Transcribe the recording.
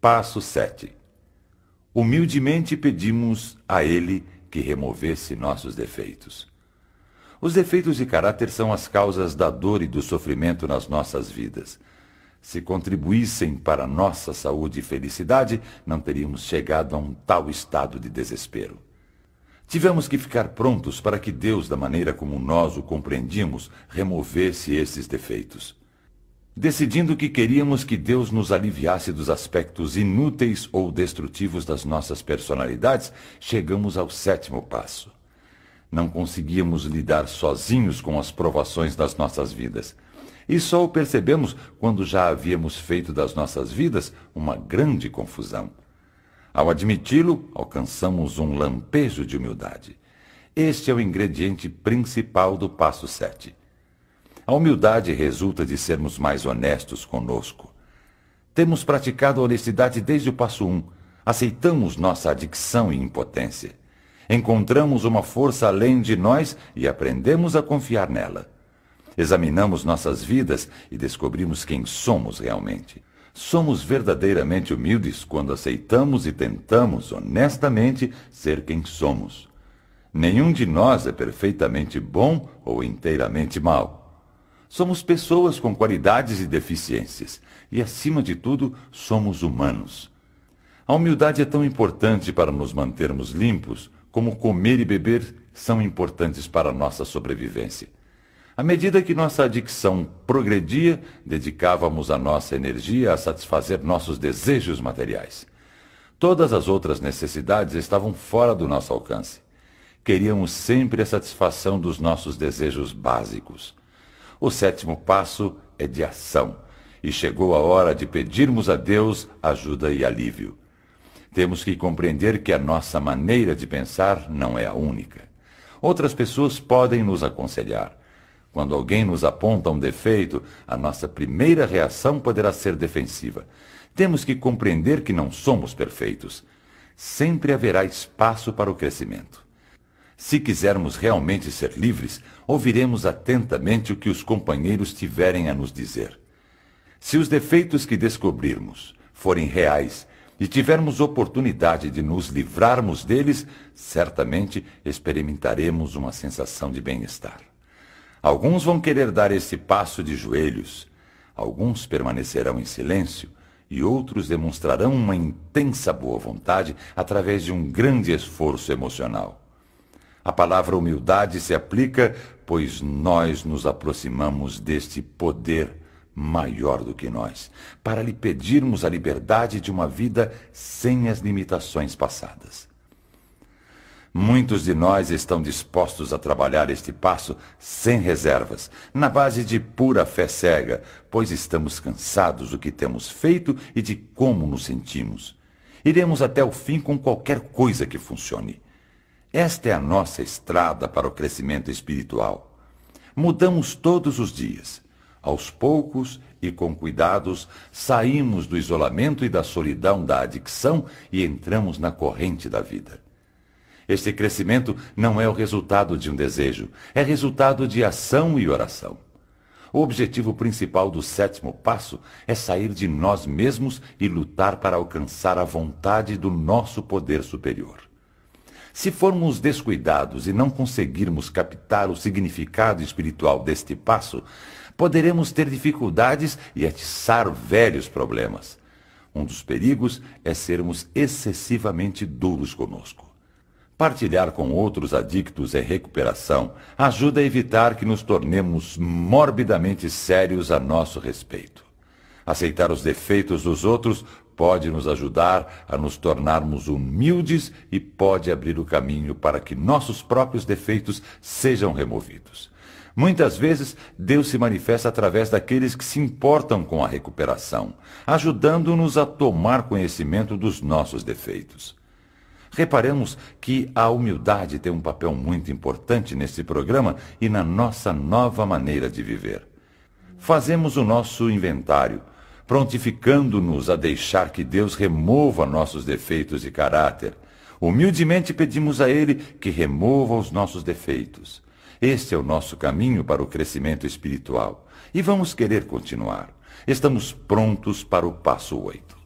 Passo 7. Humildemente pedimos a Ele que removesse nossos defeitos. Os defeitos de caráter são as causas da dor e do sofrimento nas nossas vidas. Se contribuíssem para nossa saúde e felicidade, não teríamos chegado a um tal estado de desespero. Tivemos que ficar prontos para que Deus, da maneira como nós o compreendíamos, removesse esses defeitos. Decidindo que queríamos que Deus nos aliviasse dos aspectos inúteis ou destrutivos das nossas personalidades, chegamos ao sétimo passo. Não conseguíamos lidar sozinhos com as provações das nossas vidas. E só o percebemos quando já havíamos feito das nossas vidas uma grande confusão. Ao admiti-lo, alcançamos um lampejo de humildade. Este é o ingrediente principal do passo 7. A humildade resulta de sermos mais honestos conosco. Temos praticado a honestidade desde o passo 1. Aceitamos nossa adicção e impotência. Encontramos uma força além de nós e aprendemos a confiar nela. Examinamos nossas vidas e descobrimos quem somos realmente. Somos verdadeiramente humildes quando aceitamos e tentamos honestamente ser quem somos. Nenhum de nós é perfeitamente bom ou inteiramente mau. Somos pessoas com qualidades e deficiências, e acima de tudo, somos humanos. A humildade é tão importante para nos mantermos limpos como comer e beber são importantes para a nossa sobrevivência. À medida que nossa adicção progredia, dedicávamos a nossa energia a satisfazer nossos desejos materiais. Todas as outras necessidades estavam fora do nosso alcance. Queríamos sempre a satisfação dos nossos desejos básicos. O sétimo passo é de ação, e chegou a hora de pedirmos a Deus ajuda e alívio. Temos que compreender que a nossa maneira de pensar não é a única. Outras pessoas podem nos aconselhar. Quando alguém nos aponta um defeito, a nossa primeira reação poderá ser defensiva. Temos que compreender que não somos perfeitos. Sempre haverá espaço para o crescimento. Se quisermos realmente ser livres, ouviremos atentamente o que os companheiros tiverem a nos dizer. Se os defeitos que descobrirmos forem reais e tivermos oportunidade de nos livrarmos deles, certamente experimentaremos uma sensação de bem-estar. Alguns vão querer dar esse passo de joelhos, alguns permanecerão em silêncio e outros demonstrarão uma intensa boa vontade através de um grande esforço emocional. A palavra humildade se aplica, pois nós nos aproximamos deste poder maior do que nós, para lhe pedirmos a liberdade de uma vida sem as limitações passadas. Muitos de nós estão dispostos a trabalhar este passo sem reservas, na base de pura fé cega, pois estamos cansados do que temos feito e de como nos sentimos. Iremos até o fim com qualquer coisa que funcione. Esta é a nossa estrada para o crescimento espiritual. Mudamos todos os dias. Aos poucos e com cuidados, saímos do isolamento e da solidão da adicção e entramos na corrente da vida. Este crescimento não é o resultado de um desejo, é resultado de ação e oração. O objetivo principal do sétimo passo é sair de nós mesmos e lutar para alcançar a vontade do nosso poder superior. Se formos descuidados e não conseguirmos captar o significado espiritual deste passo, poderemos ter dificuldades e atiçar velhos problemas. Um dos perigos é sermos excessivamente duros conosco. Partilhar com outros adictos em recuperação ajuda a evitar que nos tornemos morbidamente sérios a nosso respeito. Aceitar os defeitos dos outros pode nos ajudar a nos tornarmos humildes e pode abrir o caminho para que nossos próprios defeitos sejam removidos. Muitas vezes, Deus se manifesta através daqueles que se importam com a recuperação, ajudando-nos a tomar conhecimento dos nossos defeitos. Reparemos que a humildade tem um papel muito importante nesse programa e na nossa nova maneira de viver. Fazemos o nosso inventário, prontificando-nos a deixar que Deus remova nossos defeitos de caráter. Humildemente pedimos a Ele que remova os nossos defeitos. Este é o nosso caminho para o crescimento espiritual e vamos querer continuar. Estamos prontos para o passo oito.